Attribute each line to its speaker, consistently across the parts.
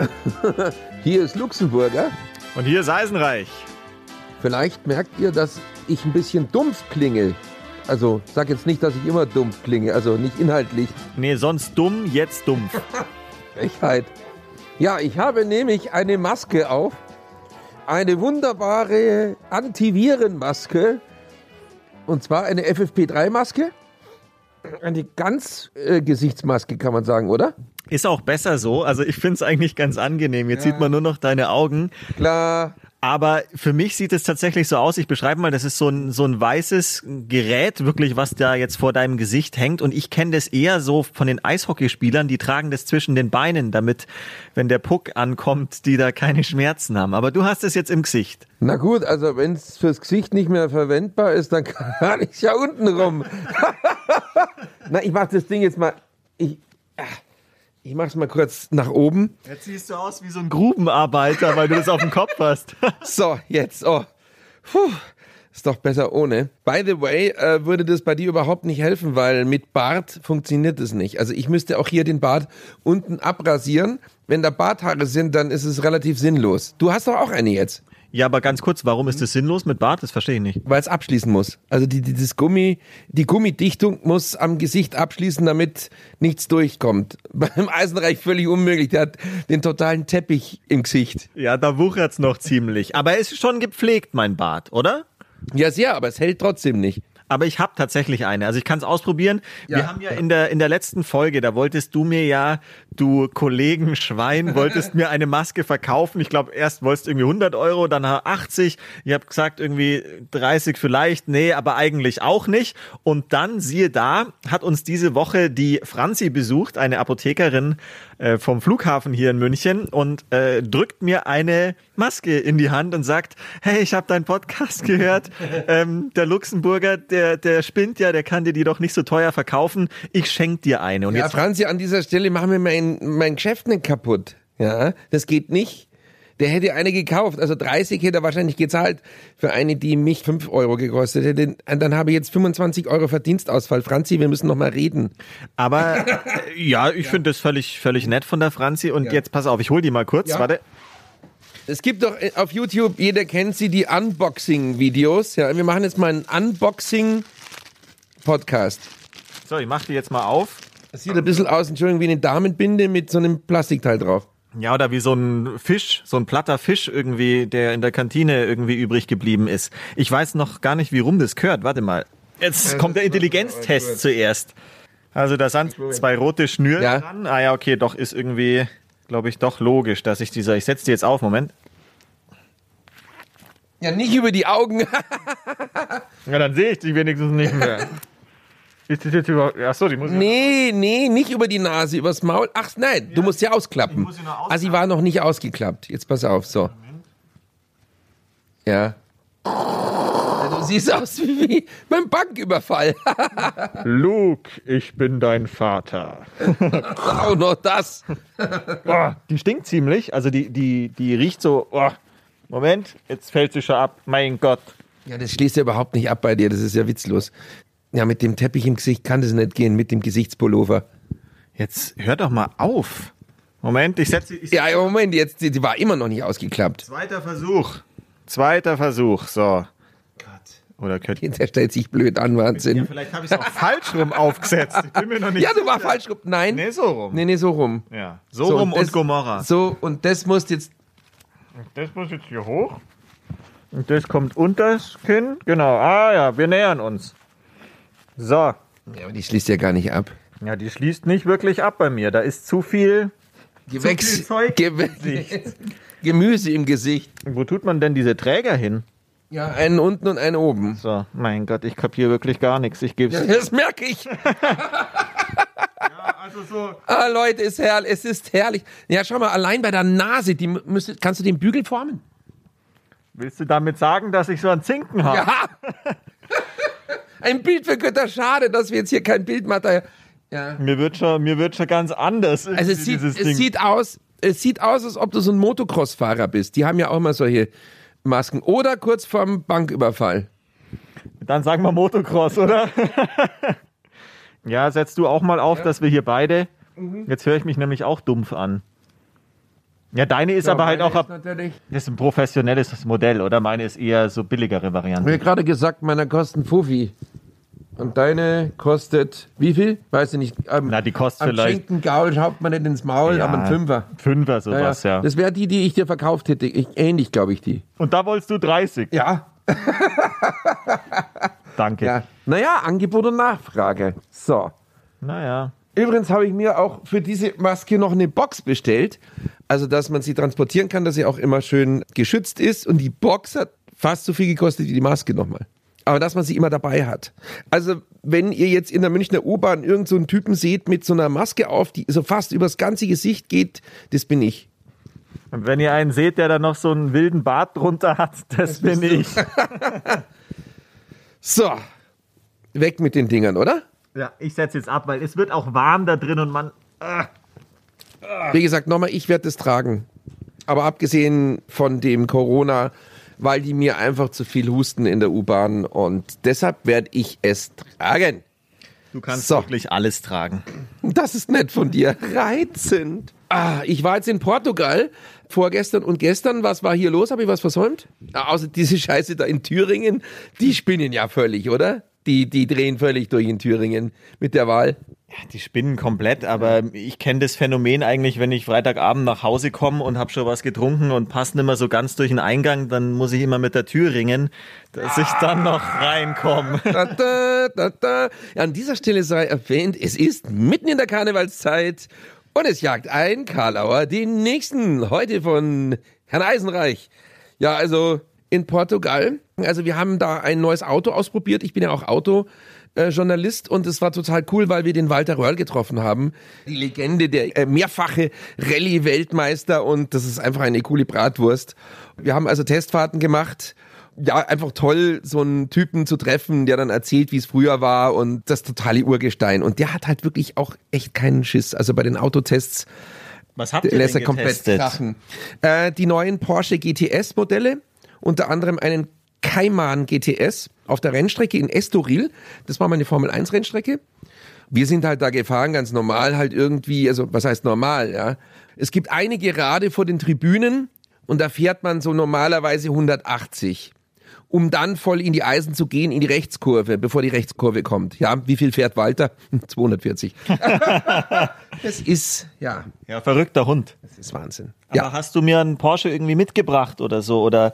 Speaker 1: Hier ist Luxemburger.
Speaker 2: Und hier ist Eisenreich.
Speaker 1: Vielleicht merkt ihr, dass ich ein bisschen dumpf klinge. Also, sag jetzt nicht, dass ich immer dumpf klinge, also nicht inhaltlich.
Speaker 2: Nee, sonst dumm, jetzt dumpf.
Speaker 1: Frechheit. Ja, ich habe nämlich eine Maske auf. Eine wunderbare Antivirenmaske. Und zwar eine FFP3-Maske. Eine ganz äh, Gesichtsmaske, kann man sagen, oder?
Speaker 2: Ist auch besser so. Also ich finde es eigentlich ganz angenehm. Jetzt sieht man nur noch deine Augen.
Speaker 1: Klar.
Speaker 2: Aber für mich sieht es tatsächlich so aus. Ich beschreibe mal, das ist so ein, so ein weißes Gerät, wirklich, was da jetzt vor deinem Gesicht hängt. Und ich kenne das eher so von den Eishockeyspielern, die tragen das zwischen den Beinen, damit, wenn der Puck ankommt, die da keine Schmerzen haben. Aber du hast es jetzt im Gesicht.
Speaker 1: Na gut, also wenn es fürs Gesicht nicht mehr verwendbar ist, dann kann ich ja unten rum. Na, ich mach das Ding jetzt mal. Ich, ah, ich mach's mal kurz nach oben.
Speaker 2: Jetzt siehst du aus wie so ein Grubenarbeiter, weil du das auf dem Kopf hast.
Speaker 1: So, jetzt. Oh. Puh. Ist doch besser ohne. By the way, äh, würde das bei dir überhaupt nicht helfen, weil mit Bart funktioniert es nicht. Also ich müsste auch hier den Bart unten abrasieren. Wenn da Barthaare sind, dann ist es relativ sinnlos. Du hast doch auch eine jetzt.
Speaker 2: Ja, aber ganz kurz, warum ist das sinnlos mit Bart? Das verstehe ich nicht.
Speaker 1: weil es abschließen muss. Also die, die, das Gummi, die Gummidichtung muss am Gesicht abschließen, damit nichts durchkommt. Beim Eisenreich völlig unmöglich. Der hat den totalen Teppich im Gesicht.
Speaker 2: Ja, da wuchert's noch ziemlich. Aber er ist schon gepflegt, mein Bart, oder?
Speaker 1: Ja, sehr, aber es hält trotzdem nicht.
Speaker 2: Aber ich habe tatsächlich eine. Also ich kann es ausprobieren.
Speaker 1: Ja.
Speaker 2: Wir haben ja in der, in der letzten Folge, da wolltest du mir ja, du Kollegen Schwein, wolltest mir eine Maske verkaufen. Ich glaube, erst wolltest du irgendwie 100 Euro, dann 80. Ich habe gesagt, irgendwie 30 vielleicht. Nee, aber eigentlich auch nicht. Und dann, siehe da, hat uns diese Woche die Franzi besucht, eine Apothekerin äh, vom Flughafen hier in München und äh, drückt mir eine Maske in die Hand und sagt, hey, ich habe deinen Podcast gehört. ähm, der Luxemburger, der, der spinnt ja, der kann dir die doch nicht so teuer verkaufen. Ich schenk dir eine. Und
Speaker 1: Ja,
Speaker 2: jetzt
Speaker 1: Franzi, an dieser Stelle machen wir mein, mein Geschäft nicht kaputt. Ja, das geht nicht. Der hätte eine gekauft, also 30 hätte er wahrscheinlich gezahlt für eine, die mich 5 Euro gekostet hätte. Und dann habe ich jetzt 25 Euro Verdienstausfall. Franzi, wir müssen noch mal reden.
Speaker 2: Aber äh, ja, ich finde das völlig, völlig nett von der Franzi. Und jetzt pass auf, ich hol die mal kurz.
Speaker 1: Ja.
Speaker 2: Warte.
Speaker 1: Es gibt doch äh, auf YouTube, jeder kennt sie, die Unboxing-Videos. Ja, wir machen jetzt mal einen Unboxing-Podcast.
Speaker 2: So, ich mach die jetzt mal auf.
Speaker 1: Das sieht ein bisschen aus, Entschuldigung, wie eine Damenbinde mit so einem Plastikteil drauf.
Speaker 2: Ja, oder wie so ein Fisch, so ein platter Fisch irgendwie, der in der Kantine irgendwie übrig geblieben ist. Ich weiß noch gar nicht, wie rum das gehört. Warte mal. Jetzt kommt der Intelligenztest zuerst. Also da sind zwei rote Schnüre
Speaker 1: Ja.
Speaker 2: dran. Ah ja, okay, doch ist irgendwie, glaube ich, doch logisch, dass ich dieser. Ich setze die jetzt auf, Moment.
Speaker 1: Ja, nicht über die Augen.
Speaker 2: Ja, dann sehe ich die wenigstens nicht mehr. Ist das jetzt überhaupt. Achso, die muss ich.
Speaker 1: nee, nee, nicht über die Nase, übers Maul. Ach nein, du musst sie ausklappen.
Speaker 2: muss sie noch
Speaker 1: Ah, sie war noch nicht ausgeklappt. Jetzt pass auf, so. Ja. Ja, Du siehst aus wie, wie beim Banküberfall.
Speaker 2: Luke, ich bin dein Vater.
Speaker 1: Auch noch das.
Speaker 2: Boah, die stinkt ziemlich. Also die, die, die riecht so. Oh, Moment, jetzt fällt sie schon ab. Mein Gott.
Speaker 1: Ja, das schließt ja überhaupt nicht ab bei dir. Das ist ja witzlos. Ja, mit dem Teppich im Gesicht kann das nicht gehen, mit dem Gesichtspullover.
Speaker 2: Jetzt hör doch mal auf. Moment, ich setze. Ich
Speaker 1: Ja, Moment, jetzt, die, die war immer noch nicht ausgeklappt.
Speaker 2: Zweiter Versuch. Zweiter Versuch. So. Oder könnte.
Speaker 1: Der stellt sich blöd an, Wahnsinn.
Speaker 2: Ja, vielleicht habe ich es auch falsch rum aufgesetzt. Ich bin mir noch nicht
Speaker 1: Ja, du war
Speaker 2: sicher.
Speaker 1: falsch rum. Nein.
Speaker 2: Nee, so rum.
Speaker 1: Nee, nee, so rum.
Speaker 2: Ja. So, rum und,
Speaker 1: das-
Speaker 2: Gomorra.
Speaker 1: So, und das muss jetzt.
Speaker 2: Das muss jetzt hier hoch. Und das kommt unters Kinn. Genau. Ah ja, wir nähern uns. So.
Speaker 1: Ja, aber die schließt ja gar nicht ab.
Speaker 2: Ja, die schließt nicht wirklich ab bei mir. Da ist zu viel.
Speaker 1: Gewächs.
Speaker 2: viel Zeug
Speaker 1: Gew Gemüse im Gesicht.
Speaker 2: Wo tut man denn diese Träger hin?
Speaker 1: Ja, einen unten und einen oben.
Speaker 2: So, mein Gott, ich kapiere wirklich gar nichts. Ich gebe
Speaker 1: Ja, das merke ich.
Speaker 2: also so.
Speaker 1: Ah, Leute, ist herrlich. Es ist herrlich. Ja, schau mal, allein bei der Nase, die müsste, kannst du den Bügel formen?
Speaker 2: Willst du damit sagen, dass ich so einen Zinken habe?
Speaker 1: Ja. Ein Bild für Götter. Schade, dass wir jetzt hier kein Bildmaterial. Ja.
Speaker 2: Mir wird schon, mir wird schon ganz anders.
Speaker 1: Also es sieht, es
Speaker 2: Ding.
Speaker 1: sieht aus, es sieht aus, als ob du so ein Motocross-Fahrer bist. Die haben ja auch immer solche Masken. Oder kurz vorm Banküberfall.
Speaker 2: Dann sagen wir Motocross, oder? ja, setzt du auch mal auf, dass wir hier beide.
Speaker 1: Mhm.
Speaker 2: Jetzt höre ich mich nämlich auch dumpf an. Ja, deine ist aber halt auch ab, ist ein professionelles Modell, oder? Meine ist eher so billigere
Speaker 1: Ich
Speaker 2: Variante.
Speaker 1: habe gerade gesagt, meiner kostet Fuffi. Und deine kostet wie viel? Weiß ich nicht. Am,
Speaker 2: Na, die kostet
Speaker 1: am
Speaker 2: vielleicht-
Speaker 1: Schinkengaul schaut man nicht ins Maul,
Speaker 2: Ja,
Speaker 1: aber ein Fünfer.
Speaker 2: Fünfer
Speaker 1: Ja,
Speaker 2: sowas, ja.
Speaker 1: Das wäre die, die ich dir verkauft hätte. Ich, ähnlich, glaube ich, die.
Speaker 2: Und da wolltest du 30.
Speaker 1: Ja.
Speaker 2: Danke.
Speaker 1: ja. Naja, Angebot und Nachfrage. So.
Speaker 2: Naja.
Speaker 1: Übrigens habe ich mir auch für diese Maske noch eine Box bestellt. Also, dass man sie transportieren kann, dass sie auch immer schön geschützt ist. Und die Box hat fast so viel gekostet wie die Maske nochmal. Aber dass man sie immer dabei hat. Also, wenn ihr jetzt in der Münchner U-Bahn irgendeinen so einen Typen seht mit so einer Maske auf, die so fast übers ganze Gesicht geht, das bin ich.
Speaker 2: Und wenn ihr einen seht, der da noch so einen wilden Bart drunter hat, das bin ich.
Speaker 1: So. Weg mit den Dingern, oder?
Speaker 2: Ja, ich setze jetzt ab, weil es wird auch warm da drin und man.
Speaker 1: Wie gesagt, nochmal, ich werde es tragen. Aber abgesehen von dem Corona, weil die mir einfach zu viel husten in der U-Bahn und deshalb werde ich es tragen.
Speaker 2: Du kannst
Speaker 1: So.
Speaker 2: wirklich alles tragen.
Speaker 1: Das ist nett von dir. Reizend. Ah, ich war jetzt in Portugal vorgestern und gestern. Was war hier los? Habe ich was versäumt? Ah, außer diese Scheiße da in Thüringen. Die spinnen ja völlig, oder? Die, die drehen völlig durch in Thüringen mit der Wahl.
Speaker 2: Die spinnen komplett, aber ich kenne das Phänomen eigentlich, wenn ich Freitagabend nach Hause komme und habe schon was getrunken und passt nicht mehr so ganz durch den Eingang, dann muss ich immer mit der Tür ringen, dass ich dann noch reinkomme.
Speaker 1: Da, da, da, an dieser Stelle sei erwähnt, es ist mitten in der Karnevalszeit und es jagt ein Karlauer den nächsten, heute von Herrn Eisenreich. Ja, also in Portugal. Also wir haben da ein neues Auto ausprobiert. Ich bin ja auch Autojournalist und es war total cool, weil wir den Walter Röhrl getroffen haben. Die Legende, der äh, mehrfache Rallye-Weltmeister und das ist einfach eine coole Bratwurst. Wir haben also Testfahrten gemacht ja, einfach toll, so einen Typen zu treffen, der dann erzählt, wie es früher war und das totale Urgestein. Und der hat halt wirklich auch echt keinen Schiss. Also bei den Autotests
Speaker 2: Was habt ihr
Speaker 1: lässt er
Speaker 2: denn
Speaker 1: komplett
Speaker 2: getestet?
Speaker 1: krachen. Äh, die neuen Porsche GTS Modelle, unter anderem einen Cayman GTS auf der Rennstrecke in Estoril. Das war meine Formel 1 Rennstrecke. Wir sind halt da gefahren, ganz normal, halt irgendwie, also was heißt normal, ja. Es gibt eine Gerade vor den Tribünen und da fährt man so normalerweise 180 um dann voll in die Eisen zu gehen, in die Rechtskurve, bevor die Rechtskurve kommt. Ja, wie viel fährt Walter? 240. das ist, ja,
Speaker 2: Ja, verrückter Hund.
Speaker 1: das ist Wahnsinn.
Speaker 2: Aber
Speaker 1: Ja,
Speaker 2: hast du mir einen Porsche irgendwie mitgebracht oder so? Oder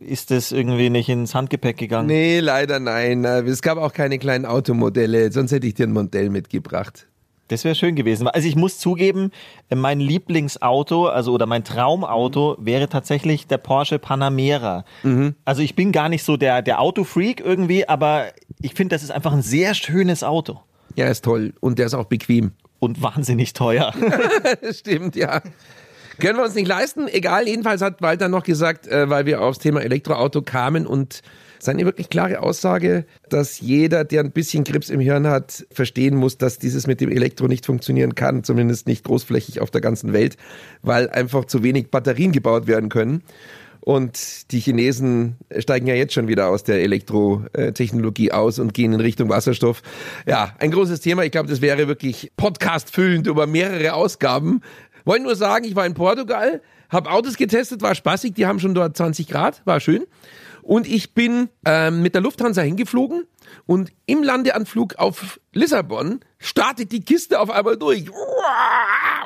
Speaker 2: ist das irgendwie nicht ins Handgepäck gegangen?
Speaker 1: nee, leider nein. Es gab auch keine kleinen Automodelle, sonst hätte ich dir ein Modell mitgebracht.
Speaker 2: Das wäre schön gewesen. Also ich muss zugeben, mein Lieblingsauto, also oder mein Traumauto wäre tatsächlich der Porsche Panamera. Also ich bin gar nicht so der, der Autofreak irgendwie, aber ich finde, das ist einfach ein sehr schönes Auto.
Speaker 1: Ja, ist toll. Und der ist auch bequem.
Speaker 2: Und wahnsinnig teuer.
Speaker 1: Stimmt, ja. Können wir uns nicht leisten. Egal, jedenfalls hat Walter noch gesagt, äh, weil wir aufs Thema Elektroauto kamen und seine wirklich klare Aussage, dass jeder, der ein bisschen Grips im Hirn hat, verstehen muss, dass dieses mit dem Elektro nicht funktionieren kann, zumindest nicht großflächig auf der ganzen Welt, weil einfach zu wenig Batterien gebaut werden können. Und die Chinesen steigen ja jetzt schon wieder aus der Elektrotechnologie aus und gehen in Richtung Wasserstoff. Ja, ein großes Thema. Ich glaube, das wäre wirklich Podcast füllend über mehrere Ausgaben. Wollen nur sagen, ich war in Portugal, habe Autos getestet, war spaßig. Die haben schon dort 20 Grad, war schön. Und ich bin ähm, mit der Lufthansa hingeflogen und im Landeanflug auf Lissabon startet die Kiste auf einmal durch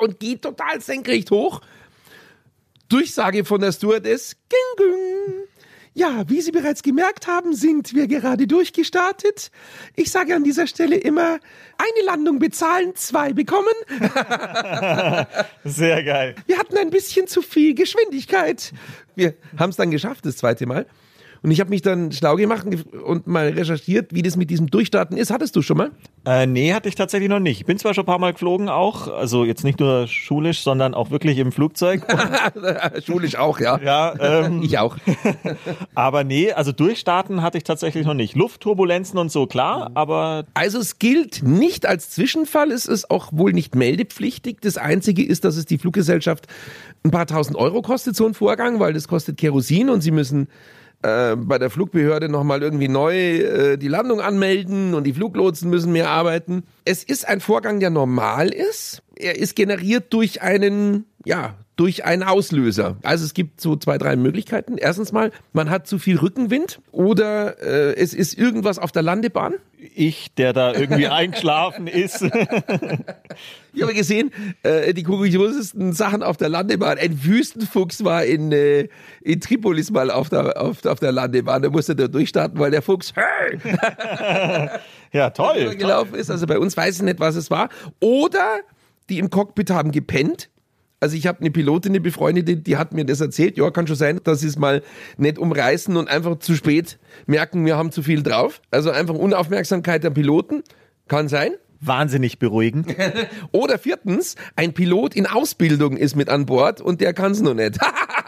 Speaker 1: und geht total senkrecht hoch. Durchsage von der Stewardess. Ging, ging. Ja, wie Sie bereits gemerkt haben, sind wir gerade durchgestartet. Ich sage an dieser Stelle immer, eine Landung bezahlen, zwei bekommen.
Speaker 2: Sehr geil.
Speaker 1: Wir hatten ein bisschen zu viel Geschwindigkeit. Wir haben es dann geschafft, das zweite Mal. Und ich habe mich dann schlau gemacht und mal recherchiert, wie das mit diesem Durchstarten ist. Hattest du schon mal?
Speaker 2: Äh, nee, hatte ich tatsächlich noch nicht. Ich bin zwar schon ein paar Mal geflogen auch, also jetzt nicht nur schulisch, sondern auch wirklich im Flugzeug.
Speaker 1: schulisch auch, ja.
Speaker 2: Ja, ähm,
Speaker 1: Ich auch.
Speaker 2: aber nee, also durchstarten hatte ich tatsächlich noch nicht. Luftturbulenzen und so, klar, aber
Speaker 1: Also es gilt nicht als Zwischenfall, es ist auch wohl nicht meldepflichtig. Das Einzige ist, dass es die Fluggesellschaft ein paar tausend Euro kostet, so ein Vorgang, weil das kostet Kerosin und sie müssen äh, bei der Flugbehörde nochmal irgendwie neu äh, die Landung anmelden und die Fluglotsen müssen mehr arbeiten. Es ist ein Vorgang, der normal ist. Er ist generiert durch einen, ja, durch einen Auslöser. Also es gibt so zwei, drei Möglichkeiten. Erstens mal, man hat zu viel Rückenwind oder äh, es ist irgendwas auf der Landebahn.
Speaker 2: ich, der da irgendwie eingeschlafen ist.
Speaker 1: Ich habe gesehen, äh, die kuriosesten Sachen auf der Landebahn. Ein Wüstenfuchs war in, äh, in Tripolis mal auf der, auf, auf der Landebahn. Da musste der durchstarten, weil der Fuchs hey,
Speaker 2: ja, toll.
Speaker 1: gelaufen ist. Also bei uns weiß ich nicht, was es war. Oder die im Cockpit haben gepennt. Also ich habe eine Pilotin, eine befreundete, die hat mir das erzählt. Ja, kann schon sein, dass sie es mal nicht umreißen und einfach zu spät merken, wir haben zu viel drauf. Also einfach Unaufmerksamkeit der Piloten. Kann sein.
Speaker 2: Wahnsinnig beruhigend.
Speaker 1: Oder viertens, ein Pilot in Ausbildung ist mit an Bord und der kann es noch nicht.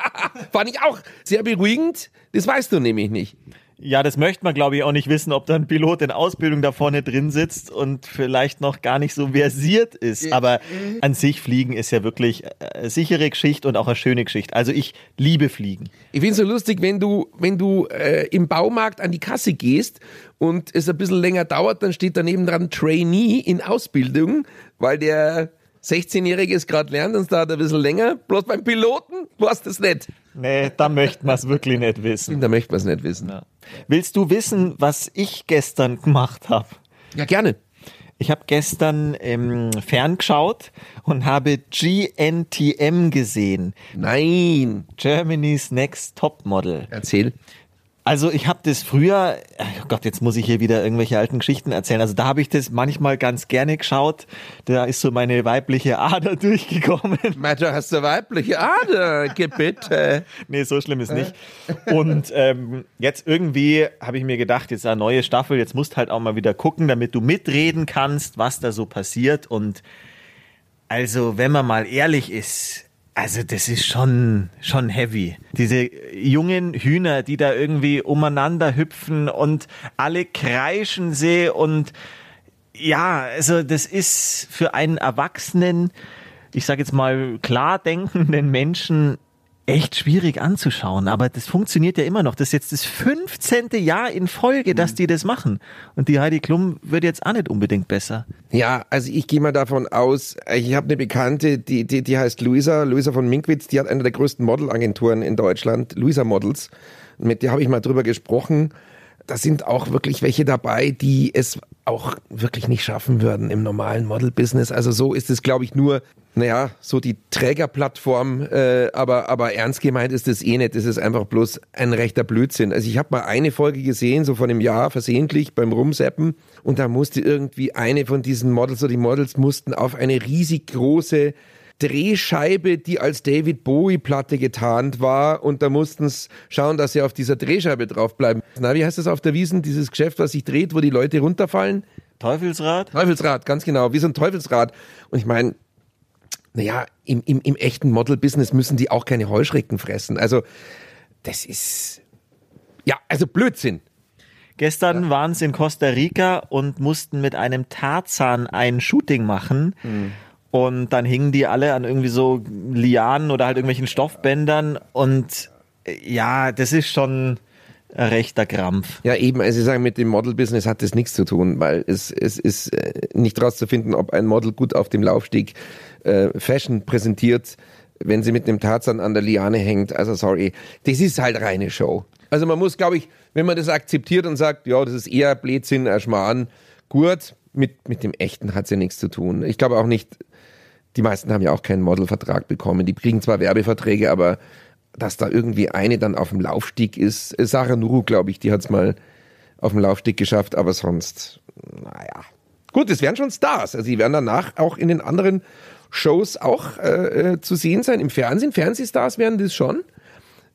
Speaker 1: Fand ich auch sehr beruhigend. Das weißt du nämlich nicht.
Speaker 2: Ja, das möchte man, glaube ich, auch nicht wissen, ob da ein Pilot in Ausbildung da vorne drin sitzt und vielleicht noch gar nicht so versiert ist. Aber an sich Fliegen ist ja wirklich eine sichere Geschichte und auch eine schöne Geschichte. Also ich liebe Fliegen.
Speaker 1: Ich finde so lustig, wenn du, wenn du äh, im Baumarkt an die Kasse gehst und es ein bisschen länger dauert, dann steht daneben dran Trainee in Ausbildung, weil der 16-Jährige es gerade lernt und es dauert ein bisschen länger. Bloß beim Piloten war's das nicht.
Speaker 2: Nee, da möchte man es wirklich nicht wissen.
Speaker 1: Da möchte man es nicht wissen.
Speaker 2: Ja. Willst du wissen, was ich gestern gemacht habe?
Speaker 1: Ja, gerne.
Speaker 2: Ich habe gestern ähm, ferngeschaut und habe GNTM gesehen.
Speaker 1: Nein.
Speaker 2: Germany's Next Top Model.
Speaker 1: Erzähl.
Speaker 2: Also ich habe das früher, oh Gott, jetzt muss ich hier wieder irgendwelche alten Geschichten erzählen. Also da habe ich das manchmal ganz gerne geschaut. Da ist so meine weibliche Ader durchgekommen.
Speaker 1: Matter, hast du weibliche Ader, bitte.
Speaker 2: Nee, so schlimm ist nicht. Und ähm, jetzt irgendwie habe ich mir gedacht, jetzt eine neue Staffel, jetzt musst halt auch mal wieder gucken, damit du mitreden kannst, was da so passiert. Und also, wenn man mal ehrlich ist, also das ist schon, schon heavy. Diese jungen Hühner, die da irgendwie umeinander hüpfen und alle kreischen sie und ja, also das ist für einen Erwachsenen, ich sage jetzt mal klar denkenden Menschen echt schwierig anzuschauen, aber das funktioniert ja immer noch. Das ist jetzt das 15. Jahr in Folge, dass die das machen. Und die Heidi Klum wird jetzt auch nicht unbedingt besser.
Speaker 1: Ja, also ich gehe mal davon aus, ich habe eine Bekannte, die, die, die heißt Luisa, Luisa von Minkwitz, die hat eine der größten Modelagenturen in Deutschland, Luisa Models. Mit der habe ich mal drüber gesprochen. Da sind auch wirklich welche dabei, die es auch wirklich nicht schaffen würden im normalen Model-Business. Also so ist es, glaube ich, nur, naja, so die Trägerplattform, äh, aber, aber ernst gemeint ist das eh nicht. Das ist einfach bloß ein rechter Blödsinn. Also ich habe mal eine Folge gesehen, so von einem Jahr versehentlich beim Rumseppen und da musste irgendwie eine von diesen Models oder die Models mussten auf eine riesig große Drehscheibe, die als David Bowie Platte getarnt war und da mussten es schauen, dass sie auf dieser Drehscheibe draufbleiben. Na, wie heißt das auf der Wiesen, dieses Geschäft, was sich dreht, wo die Leute runterfallen?
Speaker 2: Teufelsrad?
Speaker 1: Teufelsrad, ganz genau, wie so ein Teufelsrad. Und ich meine, naja, im, im, im echten Model-Business müssen die auch keine Heuschrecken fressen. Also, das ist, ja, also Blödsinn.
Speaker 2: Gestern waren sie in Costa Rica und mussten mit einem Tarzan ein Shooting machen. Und dann hingen die alle an irgendwie so Lianen oder halt irgendwelchen Stoffbändern. Und äh, ja, das ist schon ein rechter Krampf.
Speaker 1: Ja, eben, also Sie sagen, mit dem Model-Business hat das nichts zu tun, weil es, es ist äh, nicht rauszufinden, ob ein Model gut auf dem Laufsteg äh, Fashion präsentiert, wenn sie mit einem Tarzan an der Liane hängt. Also sorry, das ist halt reine Show. Also man muss, glaube ich, wenn man das akzeptiert und sagt, ja, das ist eher Blödsinn als Schmarrn, gut, mit, mit dem Echten hat ja nichts zu tun. Ich glaube auch nicht, die meisten haben ja auch keinen Modelvertrag bekommen. Die kriegen zwar Werbeverträge, aber dass da irgendwie eine dann auf dem Laufsteg ist, äh, Sarah Nuru, glaube ich, die hat's mal auf dem Laufsteg geschafft, aber sonst, naja. Gut, es werden schon Stars. Also die werden danach auch in den anderen Shows auch äh, äh, zu sehen sein. Im Fernsehen, Fernsehstars werden das schon.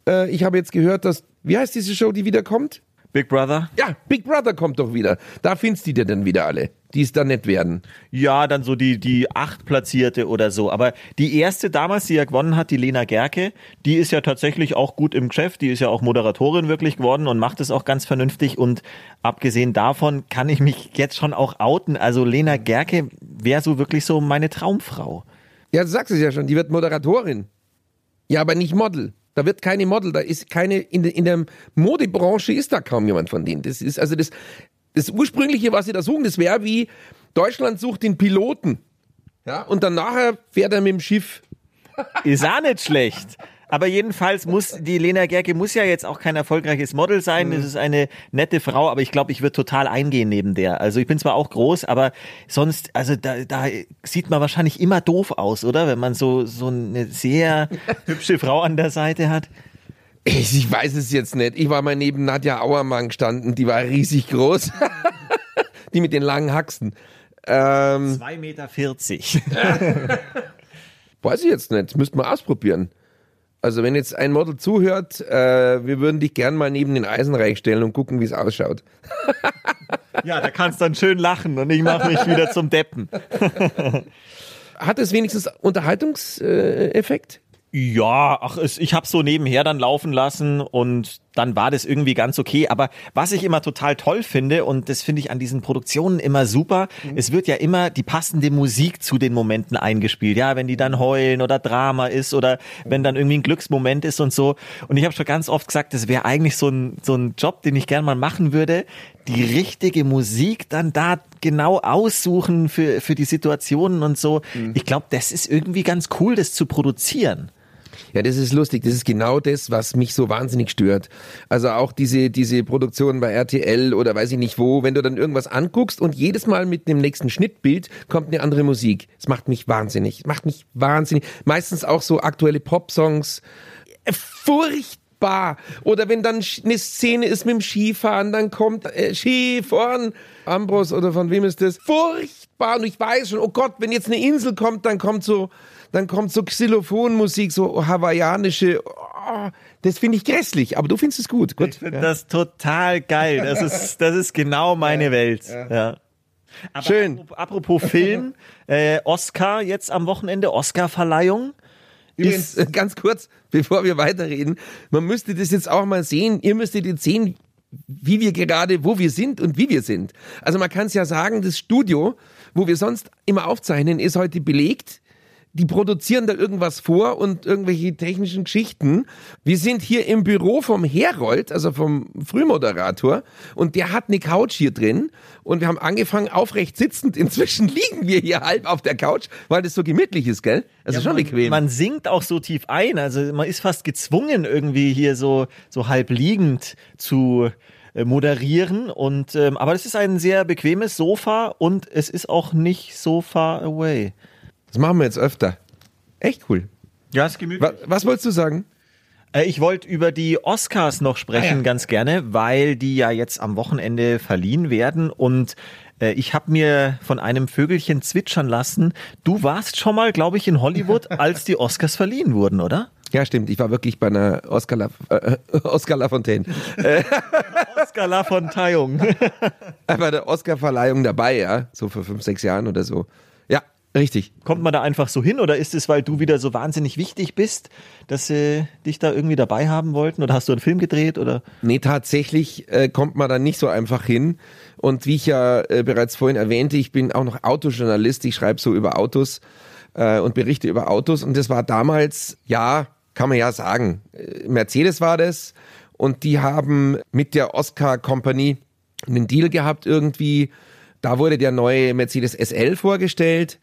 Speaker 1: Äh, ich habe jetzt gehört, dass, wie heißt diese Show, die wiederkommt?
Speaker 2: Big Brother?
Speaker 1: Ja, Big Brother kommt doch wieder. Da findest du die dann wieder alle, die es dann nicht werden.
Speaker 2: Ja, dann so die, die acht-Platzierte oder so. Aber die erste damals, die ja gewonnen hat, die Lena Gerke, die ist ja tatsächlich auch gut im Geschäft. Die ist ja auch Moderatorin wirklich geworden und macht es auch ganz vernünftig. Und abgesehen davon kann ich mich jetzt schon auch outen. Also Lena Gerke wäre so wirklich so meine Traumfrau.
Speaker 1: Ja, du sagst es ja schon, die wird Moderatorin. Ja, aber nicht Model. Da wird keine Model, da ist keine, in, der- in der Modebranche ist da kaum jemand von denen. Das ist also das, das ursprüngliche, was sie da suchen, das wäre wie Deutschland sucht den Piloten. Ja, und dann nachher fährt er mit dem Schiff.
Speaker 2: Ist auch nicht schlecht. Aber jedenfalls muss die Lena Gerke muss ja jetzt auch kein erfolgreiches Model sein. Das ist eine nette Frau, aber ich glaube, ich würde total eingehen neben der. Also ich bin zwar auch groß, aber sonst, also da, da sieht man wahrscheinlich immer doof aus, oder? Wenn man so so eine sehr hübsche Frau an der Seite hat.
Speaker 1: Ich, weiß es jetzt nicht. Ich war mal neben Nadja Auermann gestanden, die war riesig groß. die mit den langen Haxen. Ähm,
Speaker 2: 2,40 Meter.
Speaker 1: weiß ich jetzt nicht. Müssten wir ausprobieren. Also wenn jetzt ein Model zuhört, äh, wir würden dich gern mal neben den Eisenreich stellen und gucken, wie es ausschaut.
Speaker 2: Ja, da kannst du dann schön lachen und ich mache mich wieder zum Deppen.
Speaker 1: Hat es wenigstens Unterhaltungseffekt?
Speaker 2: Ja, ach, ich habe so nebenher dann laufen lassen und dann war das irgendwie ganz okay. Aber was ich immer total toll finde, und das finde ich an diesen Produktionen immer super, es wird ja immer die passende Musik zu den Momenten eingespielt. Ja, wenn die dann heulen oder Drama ist oder wenn dann irgendwie ein Glücksmoment ist und so. Und ich habe schon ganz oft gesagt, das wäre eigentlich so ein, so ein Job, den ich gerne mal machen würde. Die richtige Musik dann da genau aussuchen für, für die Situationen und so. Ich glaube, das ist irgendwie ganz cool, das zu produzieren.
Speaker 1: Ja, das ist lustig. Das ist genau das, was mich so wahnsinnig stört. Also auch diese, diese Produktionen bei RTL oder weiß ich nicht wo, wenn du dann irgendwas anguckst und jedes Mal mit dem nächsten Schnittbild kommt eine andere Musik. Das macht mich wahnsinnig. Macht mich wahnsinnig. Meistens auch so aktuelle Popsongs. Äh, Furchtbar. Oder wenn dann eine Szene ist mit dem Skifahren, dann kommt äh, Skifahren. Ambros oder von wem ist das? Furchtbar. Und ich weiß schon, oh Gott, wenn jetzt eine Insel kommt, dann kommt so, dann kommt so Xylophonmusik, so hawaiianische. Oh, das finde ich grässlich, aber du findest es gut. Gut.
Speaker 2: Ich finde das total geil. Das ist, das ist genau meine Welt. Ja. Aber
Speaker 1: Schön.
Speaker 2: Apropos, Film, äh, Oscar jetzt am Wochenende, Oscar-Verleihung.
Speaker 1: Übrigens, ganz kurz, bevor wir weiterreden, man müsste das jetzt auch mal sehen. Ihr müsstet jetzt sehen, wie wir gerade, wo wir sind und wie wir sind. Also man kann es ja sagen, das Studio, wo wir sonst immer aufzeichnen, ist heute belegt. Die produzieren da irgendwas vor und irgendwelche technischen Geschichten. Wir sind hier im Büro vom Herold, also vom Frühmoderator, und der hat eine Couch hier drin. Und wir haben angefangen aufrecht sitzend. Inzwischen liegen wir hier halb auf der Couch, weil das so gemütlich ist, gell? Also schon
Speaker 2: man,
Speaker 1: bequem.
Speaker 2: man sinkt auch so tief ein. Also man ist fast gezwungen, irgendwie hier so, so halb liegend zu äh, moderieren. Und ähm, aber es ist ein sehr bequemes Sofa und es ist auch nicht so far away.
Speaker 1: Das machen wir jetzt öfter. Echt cool.
Speaker 2: Ja, ist gemütlich.
Speaker 1: Was, was wolltest du sagen?
Speaker 2: Äh, Ich wollte über die Oscars noch sprechen,
Speaker 1: Ah, ja.
Speaker 2: ganz gerne, weil die ja jetzt am Wochenende verliehen werden und äh, ich habe mir von einem Vögelchen zwitschern lassen. Du warst schon mal, glaube ich, in Hollywood, als die Oscars verliehen wurden, oder?
Speaker 1: Ja, stimmt. Ich war wirklich bei einer Oscar, La, äh, Oscar Lafontaine.
Speaker 2: Oscar Lafontaine.
Speaker 1: Äh, bei der Oscar-Verleihung dabei, ja. So vor fünf, sechs Jahren oder so. Richtig.
Speaker 2: Kommt man da einfach so hin oder ist es, weil du wieder so wahnsinnig wichtig bist, dass sie dich da irgendwie dabei haben wollten? Oder hast du einen Film gedreht? Oder?
Speaker 1: Nee, tatsächlich äh, kommt man da nicht so einfach hin. Und wie ich ja äh, bereits vorhin erwähnte, ich bin auch noch Autojournalist. Ich schreibe so über Autos äh, und berichte über Autos. Und das war damals, ja, kann man ja sagen, äh, Mercedes war das. Und die haben mit der Oscar Company einen Deal gehabt irgendwie. Da wurde der neue Mercedes SL vorgestellt.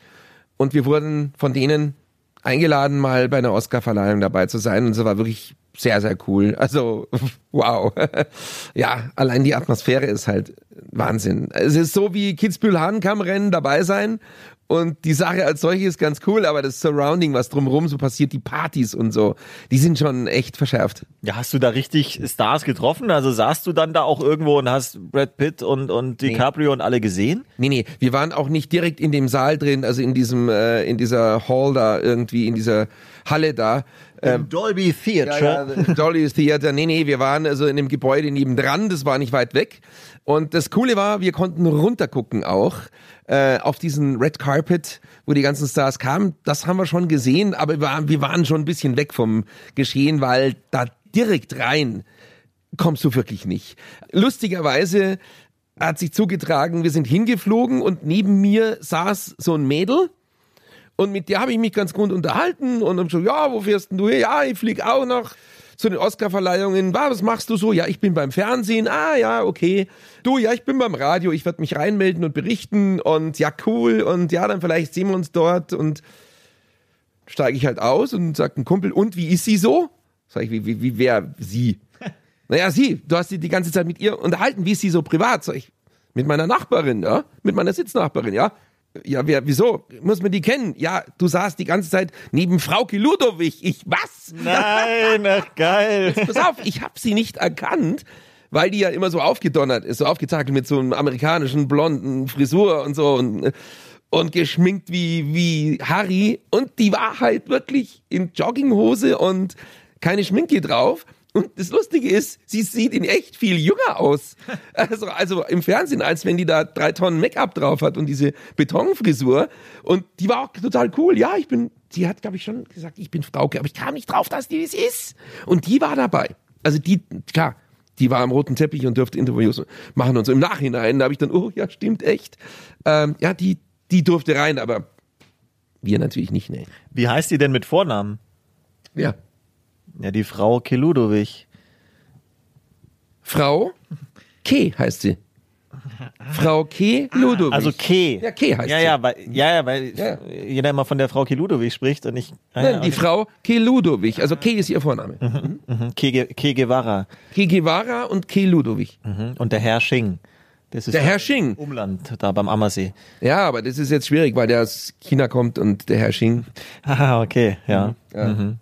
Speaker 1: Und wir wurden von denen eingeladen, mal bei einer Oscar-Verleihung dabei zu sein. Und es war wirklich sehr, sehr cool. Also, wow. Ja, allein die Atmosphäre ist halt Wahnsinn. Es ist so wie Kitzbühel-Hahnkamm-Rennen dabei sein. Und die Sache als solche ist ganz cool, aber das Surrounding, was drumherum so passiert, die Partys und so, die sind schon echt verschärft.
Speaker 2: Ja, hast du da richtig Stars getroffen? Also saßt du dann da auch irgendwo und hast Brad Pitt und, und DiCaprio und alle gesehen?
Speaker 1: Nee, nee, wir waren auch nicht direkt in dem Saal drin, also in diesem, äh, in dieser Hall da irgendwie, in dieser Halle da.
Speaker 2: Im Dolby Theatre.
Speaker 1: Ja, ja, Dolly Theater. Nee, nee, wir waren also in dem Gebäude nebendran, das war nicht weit weg. Und das Coole war, wir konnten runtergucken auch äh, auf diesen Red Carpet, wo die ganzen Stars kamen. Das haben wir schon gesehen, aber wir waren, wir waren schon ein bisschen weg vom Geschehen, weil da direkt rein kommst du wirklich nicht. Lustigerweise hat sich zugetragen, wir sind hingeflogen und neben mir saß so ein Mädel. Und mit der habe ich mich ganz gut unterhalten und hab so, ja, wo fährst denn du her? Ja, ich flieg auch noch zu den Oscarverleihungen. Was machst du so? Ja, ich bin beim Fernsehen. Ah, ja, okay. Du, ja, ich bin beim Radio. Ich werde mich reinmelden und berichten und ja, cool. Und ja, dann vielleicht sehen wir uns dort und steige ich halt aus und sagt ein Kumpel, und wie ist sie so? Sag ich, wie, wie, wie wer sie? Naja, sie, du hast sie die ganze Zeit mit ihr unterhalten, wie ist sie so privat? Sag ich, mit meiner Nachbarin, ja? Mit meiner Sitznachbarin, ja? Ja, wer, wieso? Muss man die kennen? Ja, du saßt die ganze Zeit neben Frauke Ludowig. Ich, was?
Speaker 2: Nein, ach geil.
Speaker 1: Pass auf, ich habe sie nicht erkannt, weil die ja immer so aufgedonnert ist, so aufgetakelt mit so einem amerikanischen blonden Frisur und so und, und geschminkt wie, wie Harry. Und die war halt wirklich in Jogginghose und keine Schminke drauf. Und das Lustige ist, sie sieht in echt viel jünger aus. Also, also im Fernsehen, als wenn die da drei Tonnen Make-up drauf hat und diese Betonfrisur. Und die war auch total cool. Ja, ich bin, die hat, glaube ich, schon gesagt, ich bin Frauke, aber ich kam nicht drauf, dass die es ist. Und die war dabei. Also die, klar, die war am roten Teppich und durfte Interviews machen und so. Im Nachhinein da habe ich dann, oh ja, stimmt echt. Ähm, ja, die, die durfte rein, aber wir natürlich nicht, nee.
Speaker 2: Wie heißt die denn mit Vornamen?
Speaker 1: Ja.
Speaker 2: Ja, die Frau Keludowig.
Speaker 1: Frau K heißt sie. Frau K. Ludowig.
Speaker 2: Also K.
Speaker 1: Ja, K heißt
Speaker 2: ja,
Speaker 1: sie.
Speaker 2: ja, weil, ja, ja, weil
Speaker 1: Ja.
Speaker 2: jeder immer von der Frau Keludowig spricht und ich. Ah,
Speaker 1: Nein, die. Frau K. Ludowig. Also K ist ihr Vorname.
Speaker 2: Mhm, Ke, Ge- Ke Guevara
Speaker 1: K. Guevara und K. Ludowig.
Speaker 2: mhm. und der Herr Sching. Das ist
Speaker 1: Der Herr Xing.
Speaker 2: Umland da beim Ammersee.
Speaker 1: Ja, aber das ist jetzt schwierig, weil der aus China kommt und der Herr Xing.
Speaker 2: Ah, okay, ja.
Speaker 1: Ja.
Speaker 2: Mhm.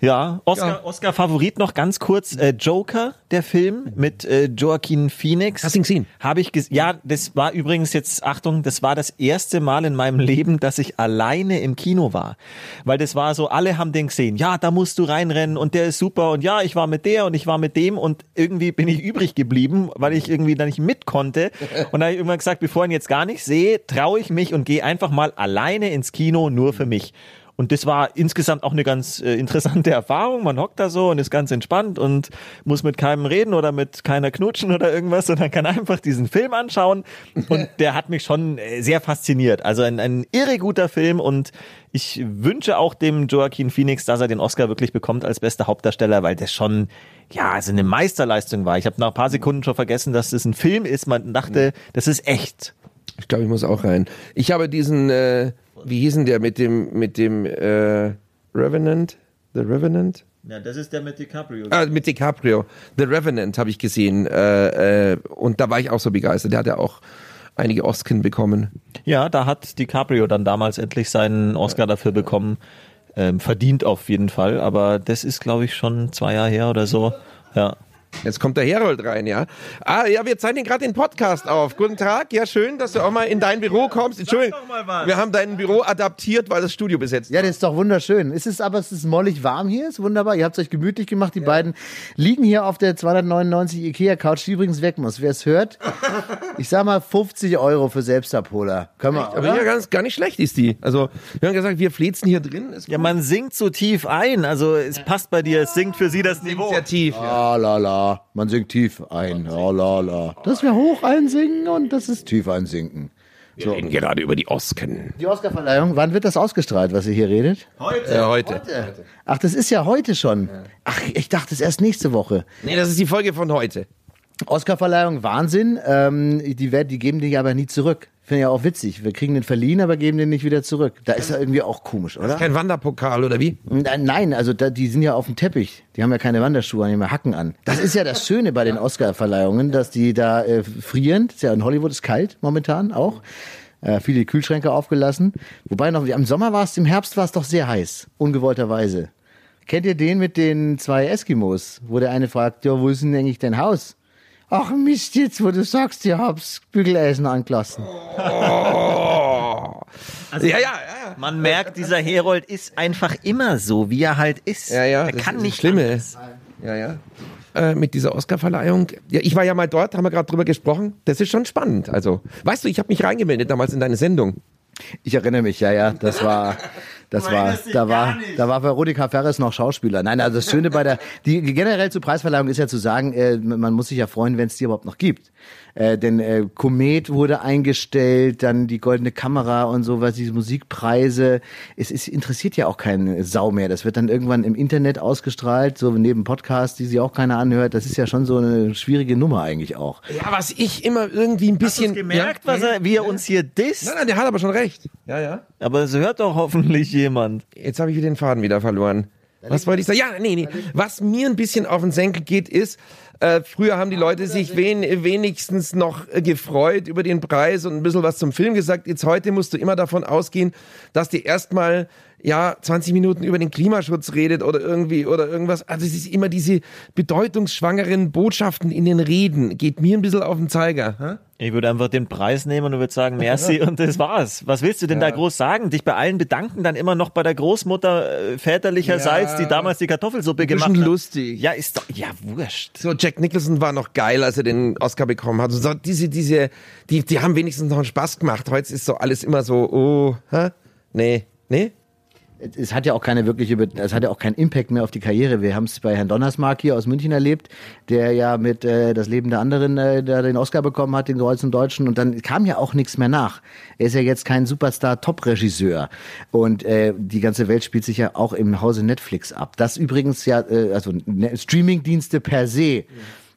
Speaker 2: Ja, Oscar,
Speaker 1: Ja.
Speaker 2: Oscar Favorit noch ganz kurz. Äh, Joker, der Film mit äh, Joaquin Phoenix.
Speaker 1: Hast du ihn gesehen?
Speaker 2: Habe ich ges Ja, das war übrigens jetzt, Achtung, das war das erste Mal in meinem Leben, dass ich alleine im Kino war. Weil das war so, alle haben den gesehen. Ja, da musst du reinrennen und der ist super und ja, ich war mit der und ich war mit dem und irgendwie bin ich übrig geblieben, weil ich irgendwie da nicht mit konnte. Und da habe ich irgendwann gesagt, bevor ich ihn jetzt gar nicht sehe, traue ich mich und gehe einfach mal alleine ins Kino, nur für mich. Und das war insgesamt auch eine ganz äh, interessante Erfahrung. Man hockt da so und ist ganz entspannt und muss mit keinem reden oder mit keiner knutschen oder irgendwas, sondern kann einfach diesen Film anschauen. Und der hat mich schon äh, sehr fasziniert. Also ein, ein irre guter Film und ich wünsche auch dem Joaquin Phoenix, dass er den Oscar wirklich bekommt als bester Hauptdarsteller, weil das schon, ja, also eine Meisterleistung war. Ich habe nach ein paar Sekunden schon vergessen, dass das ein Film ist. Man dachte, das ist echt.
Speaker 1: Ich glaube, ich muss auch rein. Ich habe diesen, äh, wie hieß denn der mit dem, mit dem äh, Revenant? The Revenant?
Speaker 2: Ja, das ist der mit DiCaprio.
Speaker 1: Ah, mit DiCaprio. The Revenant habe ich gesehen. Äh, äh, und da war ich auch so begeistert. Der hat ja auch einige Oscar bekommen.
Speaker 2: Ja, da hat DiCaprio dann damals endlich seinen Oscar dafür bekommen. Ähm, verdient auf jeden Fall, aber das ist, glaube ich, schon zwei Jahre her oder so. Ja.
Speaker 1: Jetzt kommt der Herold rein, ja. Ah, ja, wir zeichnen gerade den Podcast auf. Guten Tag, ja, schön, dass du auch mal in dein Büro kommst. Entschuldigung,
Speaker 2: doch mal was.
Speaker 1: wir haben dein Büro adaptiert, weil das Studio besetzt
Speaker 3: Ja, das ist doch wunderschön. Es ist aber es ist mollig warm hier, ist wunderbar. Ihr habt es euch gemütlich gemacht. Die beiden liegen hier auf der 299 Ikea Couch, die übrigens weg muss. Wer es hört, ich sag mal 50 Euro für Selbstabholer. Können wir,
Speaker 1: Aber ja, ganz, gar nicht schlecht ist die. Also, wir haben gesagt, wir flezen hier drin. Ist
Speaker 2: ja, man singt so tief ein. Also es passt bei dir, es singt für sie das Niveau.
Speaker 1: sehr tief. Ja.
Speaker 3: Ah, la, la. Man singt tief ein. Ah, la, la. Das wäre hoch einsingen und das ist tief einsinken.
Speaker 1: Wir reden gerade über die Osken.
Speaker 3: Die Oscarverleihung, wann wird das ausgestrahlt, was ihr hier redet?
Speaker 1: Äh, heute.
Speaker 3: Ach, das ist ja heute schon. Ach, ich dachte es erst nächste Woche.
Speaker 1: Nee, das ist die Folge von heute.
Speaker 3: Oscarverleihung, Wahnsinn. Ähm, die, werden, die geben den aber nie zurück. Finde ich ja auch witzig. Wir kriegen den verliehen, aber geben den nicht wieder zurück. Da ist er irgendwie auch komisch, oder?
Speaker 1: Kein Wanderpokal, oder wie?
Speaker 3: Nein, Nein, also da, die sind ja auf dem Teppich. Die haben ja keine Wanderschuhe, die haben ja Hacken an. Das ist ja das Schöne bei den Oscarverleihungen, dass die da äh, frieren. Ist ja in Hollywood ist kalt momentan auch. Äh, viele Kühlschränke aufgelassen. Wobei noch, im Sommer war es, im Herbst war es doch sehr heiß. Ungewollterweise. Kennt ihr den mit den zwei Eskimos, wo der eine fragt, ja, wo ist denn eigentlich dein Haus? Ach Mist, jetzt wo du sagst, ihr habt's Bügeleisen angelassen.
Speaker 1: Oh. ja, ja, ja.
Speaker 2: Man merkt, dieser Herold ist einfach immer so, wie er halt ist.
Speaker 1: Ja, ja.
Speaker 2: Er
Speaker 1: das
Speaker 2: kann
Speaker 1: ist das
Speaker 2: nicht
Speaker 1: Schlimme.
Speaker 2: anders.
Speaker 1: Ja, ja. Äh, mit dieser Oscarverleihung. Ja, ich war ja mal dort, haben wir gerade drüber gesprochen. Das ist schon spannend. Also, weißt du, ich habe mich reingemeldet damals in deine Sendung.
Speaker 3: Ich erinnere mich, ja, ja, das war, das war, da war, da war Veronika Ferres noch Schauspieler. Nein, also das Schöne bei der, die generell zur Preisverleihung ist ja zu sagen, äh, man muss sich ja freuen, wenn es die überhaupt noch gibt. Äh, denn äh, Komet wurde eingestellt, dann die Goldene Kamera und so, was diese Musikpreise. Es ist, interessiert ja auch keinen Sau mehr. Das wird dann irgendwann im Internet ausgestrahlt, so neben Podcasts, die sich auch keiner anhört. Das ist ja schon so eine schwierige Nummer eigentlich auch.
Speaker 1: Ja, was ich immer irgendwie ein
Speaker 2: Hast du
Speaker 1: bisschen.
Speaker 2: gemerkt,
Speaker 1: ja?
Speaker 2: was er, wie er uns hier disst?
Speaker 1: Nein, nein, der hat aber schon recht. Ja, ja.
Speaker 2: Aber es hört doch hoffentlich jemand.
Speaker 1: Jetzt habe ich den Faden wieder verloren. Was wollte ich sagen? Ja, nee, nee. Was mir ein bisschen auf den Senkel geht, ist, äh, früher haben die Leute sich wen, wenigstens noch äh, gefreut über den Preis und ein bisschen was zum Film gesagt. Jetzt heute musst du immer davon ausgehen, dass die erstmal ja 20 Minuten über den Klimaschutz redet oder irgendwie oder irgendwas. Also es ist immer diese bedeutungsschwangeren Botschaften in den Reden. Geht mir ein bisschen auf den Zeiger. Hä?
Speaker 2: Ich würde einfach den Preis nehmen und würde sagen, merci und das war's. Was willst du denn da groß sagen? Dich bei allen bedanken, dann immer noch bei der Großmutter äh, väterlicherseits, die damals die Kartoffelsuppe gemacht
Speaker 1: bisschen
Speaker 2: hat.
Speaker 1: lustig.
Speaker 2: Ja, ist doch, ja, wurscht.
Speaker 1: So, Jack Nicholson war noch geil, als er den Oscar bekommen hat. Und so, diese, diese, die, die haben wenigstens noch einen Spaß gemacht. Heute ist so alles immer so, oh, hä? Nee, nee?
Speaker 3: Es hat ja auch keine wirkliche, es hat ja auch keinen Impact mehr auf die Karriere. Wir haben es bei Herrn Donnersmark hier aus München erlebt, der ja mit äh, das Leben der anderen, äh, der den Oscar bekommen hat, den Kreuz und Deutschen, und dann kam ja auch nichts mehr nach. Er ist ja jetzt kein Superstar-Top-Regisseur und äh, die ganze Welt spielt sich ja auch im Hause Netflix ab. Das übrigens ja, äh, also ne, Streaming-Dienste per se.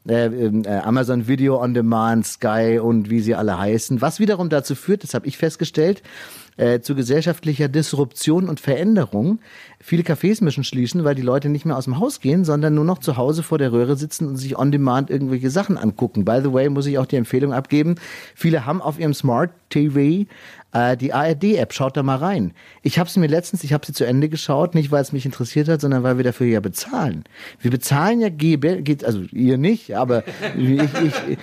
Speaker 3: Äh, äh, Amazon Video on Demand, Sky und wie sie alle heißen, was wiederum dazu führt, das habe ich festgestellt, äh, zu gesellschaftlicher Disruption und Veränderung. Viele Cafés müssen schließen, weil die Leute nicht mehr aus dem Haus gehen, sondern nur noch zu Hause vor der Röhre sitzen und sich on demand irgendwelche Sachen angucken. By the way, muss ich auch die Empfehlung abgeben. Viele haben auf ihrem Smart TV äh, die ARD-App. Schaut da mal rein. Ich habe sie mir letztens, ich habe sie zu Ende geschaut, nicht weil es mich interessiert hat, sondern weil wir dafür ja bezahlen. Wir bezahlen ja GB, geht, also ihr nicht, aber ich, ich,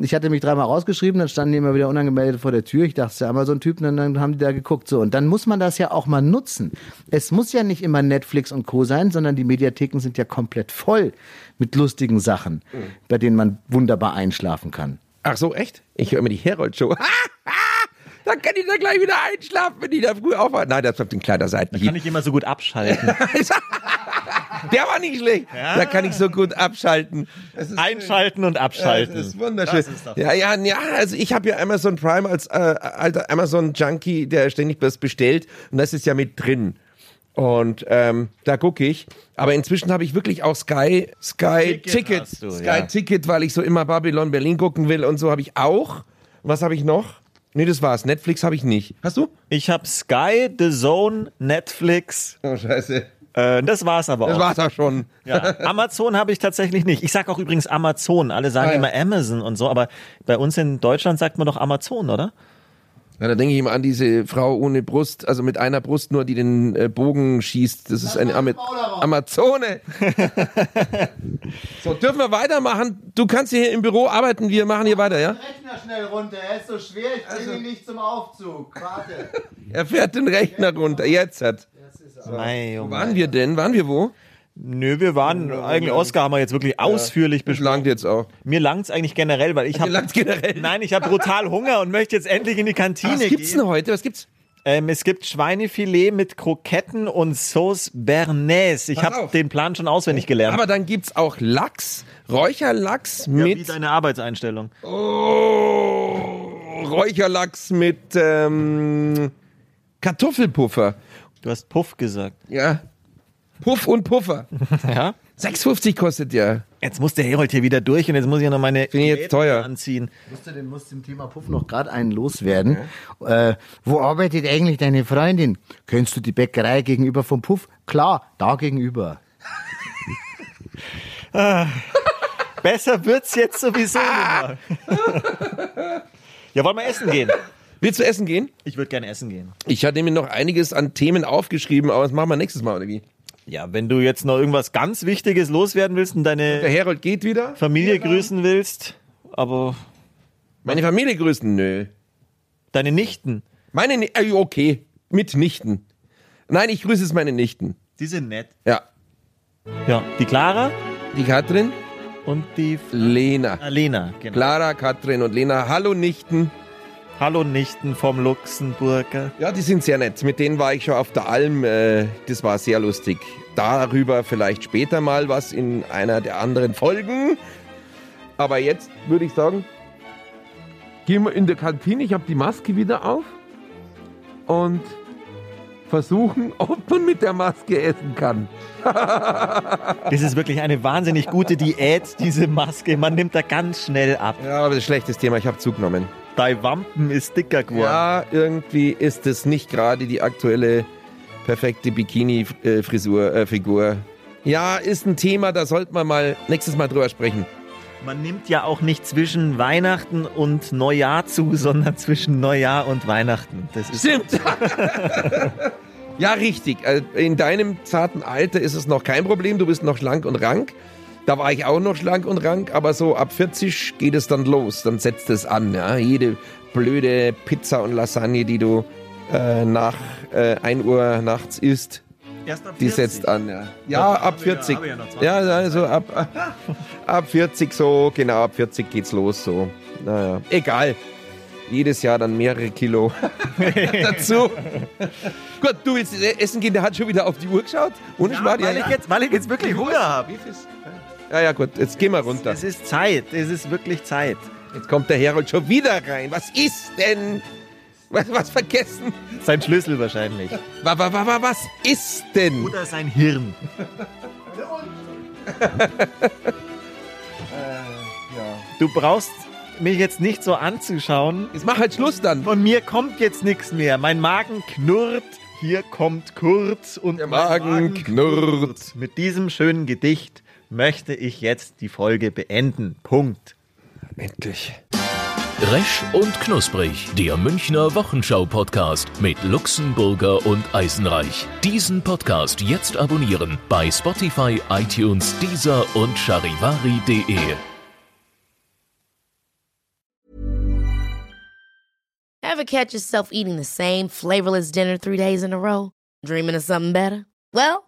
Speaker 3: ich hatte mich dreimal rausgeschrieben, dann standen die immer wieder unangemeldet vor der Tür. Ich dachte, es ist der Amazon-Typ, und dann haben die da geguckt. So, und dann muss man das ja auch mal nutzen. Es muss ja nicht immer Netflix und Co. sein, sondern die Mediatheken sind ja komplett voll mit lustigen Sachen, bei denen man wunderbar einschlafen kann.
Speaker 1: Ach so, echt? Ich höre mir die Herold-Show. Dann kann ich da gleich wieder einschlafen, wenn die da früh aufwachen. Nein, das bleibt den kleiner Seiten.
Speaker 2: Kann ich immer so gut abschalten.
Speaker 1: Der war nicht schlecht. Da kann ich so gut abschalten.
Speaker 2: Einschalten und abschalten.
Speaker 1: Das ist wunderschön.
Speaker 2: Das ist
Speaker 1: ja, ja, ja, also ich habe ja Amazon Prime als äh, alter Amazon-Junkie, der ständig was bestellt und das ist ja mit drin. Und ähm, da gucke ich. Aber inzwischen habe ich wirklich auch Sky, Sky
Speaker 2: Ticket
Speaker 1: Ticket,
Speaker 2: du,
Speaker 1: Sky
Speaker 2: ja.
Speaker 1: Ticket, weil ich so immer Babylon Berlin gucken will und so habe ich auch. Was habe ich noch? Nee, das war's. Netflix habe ich nicht. Hast du?
Speaker 2: Ich habe Sky, The Zone, Netflix.
Speaker 1: Oh, scheiße.
Speaker 2: Äh, das war's aber
Speaker 1: Das
Speaker 2: auch.
Speaker 1: war's auch schon.
Speaker 2: Ja. Amazon habe ich tatsächlich nicht. Ich sag auch übrigens Amazon. Alle sagen
Speaker 1: Ah, ja.
Speaker 2: immer Amazon und so, aber bei uns in Deutschland sagt man doch Amazon, oder?
Speaker 1: Ja, da denke ich immer an diese Frau ohne Brust, also mit einer Brust nur, die den äh, Bogen schießt. Das ist eine Ama Amazone. so, dürfen wir weitermachen? Du kannst hier im Büro arbeiten, wir machen hier weiter, ja?
Speaker 3: Rechner schnell runter, er ist so schwer, ich bringe ihn nicht zum Aufzug. Warte.
Speaker 1: Er fährt den Rechner runter, jetzt hat.
Speaker 2: Mei, oh
Speaker 1: Wo waren wir denn? Waren wir wo?
Speaker 2: Nö, wir waren, eigentlich Oscar haben wir jetzt wirklich ausführlich
Speaker 1: Das
Speaker 2: besprochen.
Speaker 1: langt jetzt auch.
Speaker 2: Mir langt's eigentlich generell, weil ich habe
Speaker 1: langt generell.
Speaker 2: Nein, ich habe brutal Hunger und möchte jetzt endlich in die Kantine
Speaker 1: Was gibt's
Speaker 2: gehen.
Speaker 1: denn heute? Was gibt's?
Speaker 2: Ähm, es gibt Schweinefilet mit Kroketten und Sauce Bernays. Ich habe den Plan schon auswendig gelernt.
Speaker 1: Aber dann gibt's auch Lachs, Räucherlachs
Speaker 2: ja, wie
Speaker 1: mit
Speaker 2: deine Arbeitseinstellung.
Speaker 1: oh, Räucherlachs mit ähm, Kartoffelpuffer.
Speaker 2: Du hast Puff gesagt.
Speaker 1: Ja. Puff und Puffer.
Speaker 2: Ja?
Speaker 1: 6,50 kostet der.
Speaker 2: Jetzt muss der Herold hier wieder durch und jetzt muss ich noch meine
Speaker 1: Finde ich jetzt teuer.
Speaker 2: anziehen.
Speaker 3: musste dem, muss dem Thema Puff noch gerade einen loswerden. Äh, wo arbeitet eigentlich deine Freundin? Kennst du die Bäckerei gegenüber vom Puff? Klar, da gegenüber.
Speaker 2: Besser wird's jetzt sowieso nicht mehr. ja, wollen wir essen gehen?
Speaker 1: Willst du essen gehen?
Speaker 2: Ich würde gerne essen gehen.
Speaker 1: Ich hatte mir noch einiges an Themen aufgeschrieben, aber das machen wir nächstes Mal, oder wie?
Speaker 2: Ja, wenn du jetzt noch irgendwas ganz Wichtiges loswerden willst und
Speaker 1: Der
Speaker 2: deine
Speaker 1: Herold geht wieder.
Speaker 2: Familie grüßen willst, aber
Speaker 1: Meine Familie grüßen? Nö.
Speaker 2: deine Nichten.
Speaker 1: Meine, Ni- äh, okay. mit Nichten. Nein, ich grüße es meine Nichten.
Speaker 2: Die sind nett.
Speaker 1: Ja.
Speaker 2: Ja, die Clara
Speaker 1: Die Katrin,
Speaker 2: und die
Speaker 1: Lena.
Speaker 2: Alena. Genau.
Speaker 1: Clara, Katrin und Lena. Hallo Nichten.
Speaker 2: Hallo Nichten vom Luxemburger.
Speaker 1: Ja, die sind sehr nett. Mit denen war ich schon auf der Alm. Äh, das war sehr lustig. Darüber vielleicht später mal was in einer der anderen Folgen. Aber jetzt würde ich sagen, gehen wir in der Kantine. Ich habe die Maske wieder auf und versuchen, ob man mit der Maske essen kann.
Speaker 2: Das ist wirklich eine wahnsinnig gute Diät, diese Maske. Man nimmt da ganz schnell ab.
Speaker 1: Ja, aber das ist ein schlechtes Thema. Ich habe zugenommen.
Speaker 2: Dein Wampen ist dicker geworden.
Speaker 1: Ja, irgendwie ist es nicht gerade die aktuelle perfekte Bikini-Frisur, äh, Figur. Ja, ist ein Thema, da sollte man mal nächstes Mal drüber sprechen.
Speaker 2: Man nimmt ja auch nicht zwischen Weihnachten und Neujahr zu, sondern zwischen Neujahr und Weihnachten. Das ist
Speaker 1: Stimmt. ja, richtig. Äh, In deinem zarten Alter ist es noch kein Problem. Du bist noch schlank und rank. Da war ich auch noch schlank und rank, aber so ab 40 geht es dann los. Dann setzt es an. Ja? Jede blöde Pizza und Lasagne, die du äh, nach äh, 1 Uhr nachts isst, die
Speaker 2: 40.
Speaker 1: setzt an. Ja, ja ab
Speaker 2: haben wir ja-
Speaker 1: 40.
Speaker 2: haben wir ja noch 20
Speaker 1: Ja, also ab, ab 40 so, genau, ab 40 geht's los so. Naja, egal. Jedes Jahr dann mehrere Kilo dazu. Gut, du willst essen gehen, der hat schon wieder auf die Uhr geschaut. Ohne
Speaker 2: Ja,
Speaker 1: Schmarrn,
Speaker 2: weil, ich jetzt, weil ich jetzt wirklich Hunger habe.
Speaker 1: Ja, ja, gut, jetzt gehen wir runter.
Speaker 2: Es ist Zeit. Es ist wirklich Zeit.
Speaker 1: Jetzt kommt der Herold schon wieder rein. Was ist denn? Was, was vergessen?
Speaker 2: Sein Schlüssel wahrscheinlich.
Speaker 1: Wa, wa, wa, wa, was ist denn?
Speaker 2: Oder sein Hirn. Du brauchst mich jetzt nicht so anzuschauen.
Speaker 1: Jetzt mach halt Schluss dann.
Speaker 2: Von mir kommt jetzt nichts mehr. Mein Magen knurrt. Hier kommt Kurt und
Speaker 1: Der
Speaker 2: mein
Speaker 1: Magen knurrt.
Speaker 2: Mit diesem schönen Gedicht möchte ich jetzt die Folge beenden. Punkt.
Speaker 1: Endlich.
Speaker 4: Resch und Knusprig, der Münchner Wochenschau-Podcast mit Luxemburger und Eisenreich. Diesen Podcast jetzt abonnieren bei Spotify, iTunes, Deezer und charivari.de.
Speaker 5: Ever catch yourself eating the same flavorless dinner three days in a row? Dreaming of something better? Well,